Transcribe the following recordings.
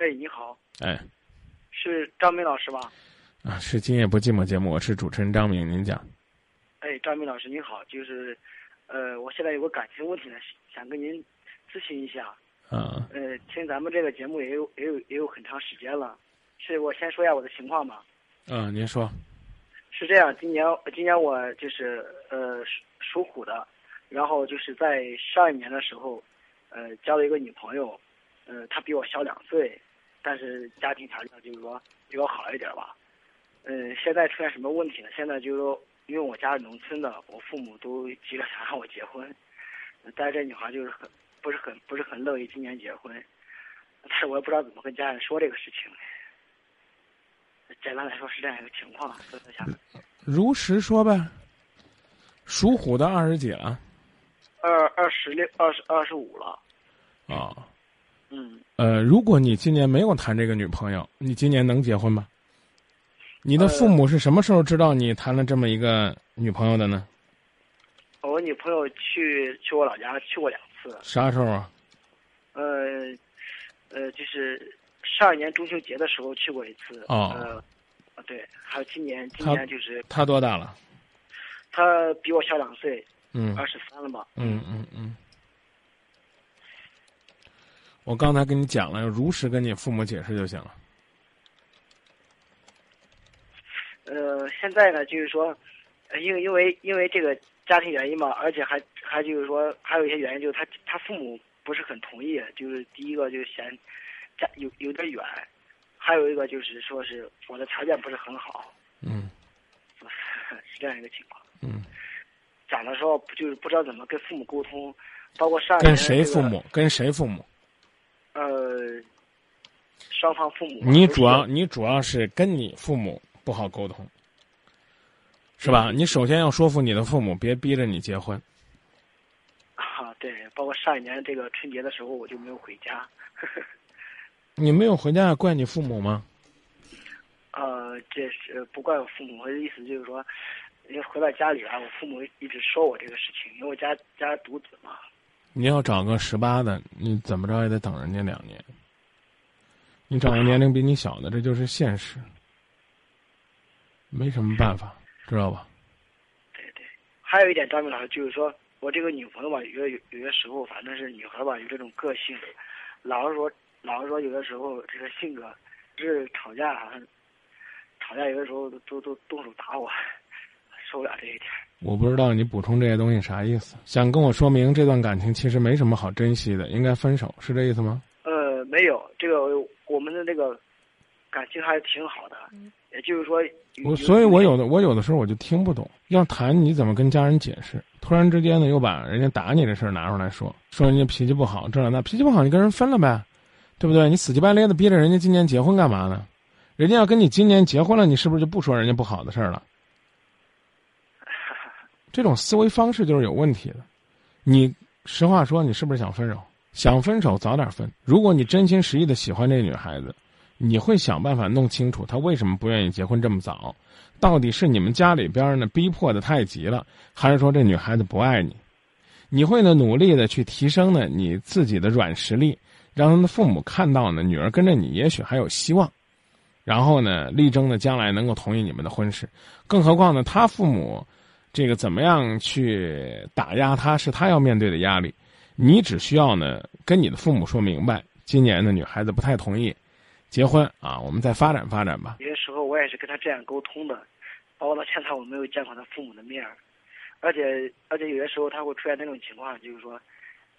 哎，你好，哎，是张明老师吧？啊，是今夜不寂寞节目，我是主持人张明，您讲。哎，张明老师您好，就是，呃，我现在有个感情问题呢，想跟您咨询一下。啊，呃，听咱们这个节目也有也有也有很长时间了，是我先说一下我的情况吧。嗯，您说。是这样，今年今年我就是呃属属虎的，然后就是在上一年的时候，呃交了一个女朋友，呃她比我小两岁，但是家庭条件就是说比我好一点吧。嗯、现在出现什么问题呢？现在就是说，因为我家是农村的，我父母都急着想让我结婚，呃但是这女孩就是很不是很不是很乐意今年结婚，但是我也不知道怎么跟家人说这个事情。简单来说是这样一个情况，所以我想。如实说呗。属虎的二十几了？二二十六、二十二十五了。啊，嗯，呃，如果你今年没有谈这个女朋友，你今年能结婚吗？你的父母是什么时候知道你谈了这么一个女朋友的呢？我女朋友去去我老家去过两次，啥时候啊？呃，呃，就是上一年中秋节的时候去过一次。哦呃，啊对，还有今年，今年就是他多大了？他比我小两岁，嗯二十三了吧？嗯嗯嗯。我刚才跟你讲了，要如实跟你父母解释就行了。呃，现在呢，就是说，呃因为因为因为这个家庭原因嘛，而且还还就是说，还有一些原因，就是他他父母不是很同意，就是第一个就是嫌家有有点远，还有一个就是说是我的条件不是很好，嗯 是这样一个情况。嗯。讲的时候不就是不知道怎么跟父母沟通，包括上跟谁父母？跟谁父母？呃，双方父母你主要你主要是跟你父母不好沟通，是吧？你首先要说服你的父母，别逼着你结婚。啊，对，包括上一年这个春节的时候我就没有回家。你没有回家，怪你父母吗？呃，这是不怪我父母，我的意思就是说，因为回到家里来，我父母一直说我这个事情，因为我家家独子嘛。你要找个十八的，你怎么着也得等人家两年。你找个年龄比你小的，这就是现实，没什么办法，知道吧？对对，还有一点，张明老师就是说我这个女朋友吧，有有有些时候，反正是女孩吧，有这种个性，老是说老是说有的时候这个性格，是吵架，吵架有的时候都都都动手打我，受不了这一点。我不知道你补充这些东西啥意思，想跟我说明这段感情其实没什么好珍惜的，应该分手，是这意思吗？呃，没有，这个我们的这个感情还是挺好的，也就是说，我所以，我有的我有的时候我就听不懂，要谈你怎么跟家人解释？突然之间呢，又把人家打你这事儿拿出来说，说人家脾气不好，这那脾气不好，你跟人分了呗，对不对？你死乞白咧的逼着人家今年结婚干嘛呢？人家要跟你今年结婚了，你是不是就不说人家不好的事儿了？这种思维方式就是有问题的。你实话说，你是不是想分手？想分手早点分。如果你真心实意的喜欢这女孩子，你会想办法弄清楚她为什么不愿意结婚这么早。到底是你们家里边呢逼迫的太急了，还是说这女孩子不爱你？你会呢努力的去提升呢你自己的软实力，让他的父母看到呢女儿跟着你也许还有希望，然后呢力争呢将来能够同意你们的婚事。更何况呢他父母。这个怎么样去打压他，是他要面对的压力。你只需要呢跟你的父母说明白，今年的女孩子不太同意结婚啊，我们再发展发展吧。有些时候我也是跟他这样沟通的，包括到现在我没有见过他父母的面儿，而且而且有些时候他会出现那种情况，就是说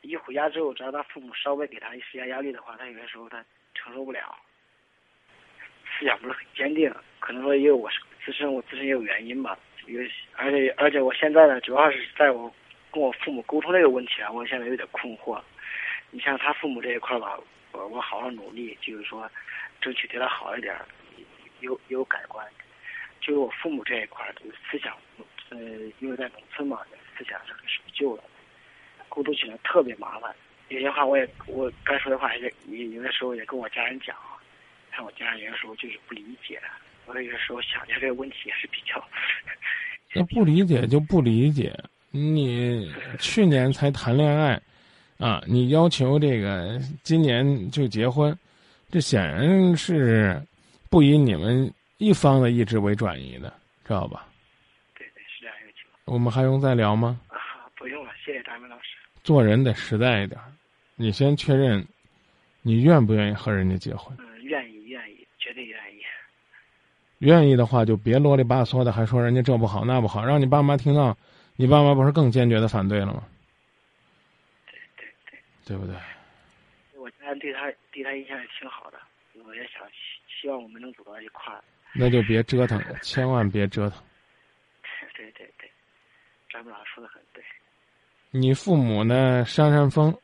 一回家之后，只要他父母稍微给他施加压力的话，他有些时候他承受不了，思想不是很坚定，可能说因为我是自身我自身也有原因吧。有，而且而且我现在呢，主要是在我跟我父母沟通这个问题啊，我现在有点困惑。你像他父母这一块吧，我我好好努力，就是说，争取对他好一点，有有改观。就是我父母这一块，这个思想，呃，因为在农村嘛，思想是很守旧的，沟通起来特别麻烦。有些话我也我该说的话也也有的时候也跟我家人讲啊，看我家人有的时候就是不理解。我有的时候想一下这个问题也是比较。那不理解就不理解。你去年才谈恋爱，啊，你要求这个今年就结婚，这显然是不以你们一方的意志为转移的，知道吧？对对，是这样一个情况。我们还用再聊吗？啊，不用了，谢谢张明老师。做人得实在一点，你先确认，你愿不愿意和人家结婚？嗯，愿意，愿意，绝对愿意。愿意的话，就别啰里吧嗦的，还说人家这不好那不好，让你爸妈听到，你爸妈不是更坚决的反对了吗？对对对，对不对？我家人对他对他印象也挺好的，我也想希希望我们能走到一块儿。那就别折腾，千万别折腾。对 对对，张明老师说的很对。你父母呢？扇扇风，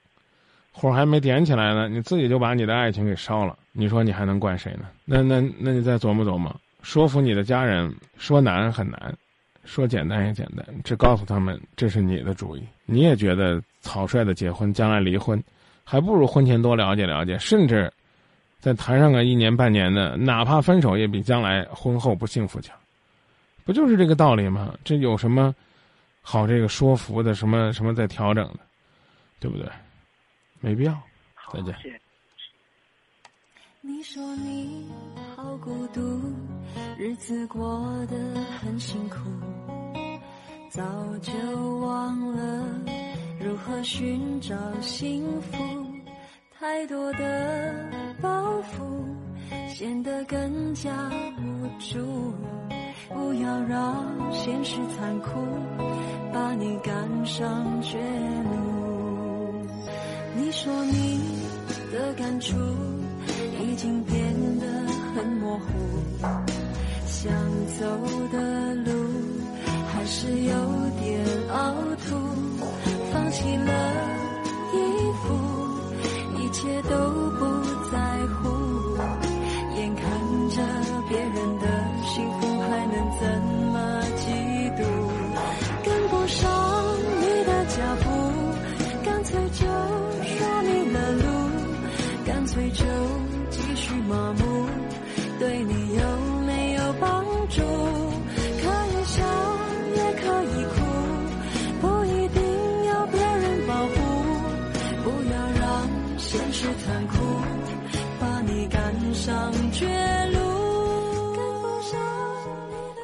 火还没点起来呢，你自己就把你的爱情给烧了。你说你还能怪谁呢？那那那你再琢磨琢磨，说服你的家人，说难很难，说简单也简单，只告诉他们这是你的主意。你也觉得草率的结婚，将来离婚，还不如婚前多了解了解，甚至再谈上个一年半年的，哪怕分手也比将来婚后不幸福强。不就是这个道理吗？这有什么？好，这个说服的什么什么在调整的，对不对？没必要。再见。你说你好孤独，日子过得很辛苦，早就忘了如何寻找幸福。太多的包袱显得更加无助，不要让现实残酷。把你赶上绝路。你说你的感触已经变得很模糊，想走的路还是有点凹凸，放弃了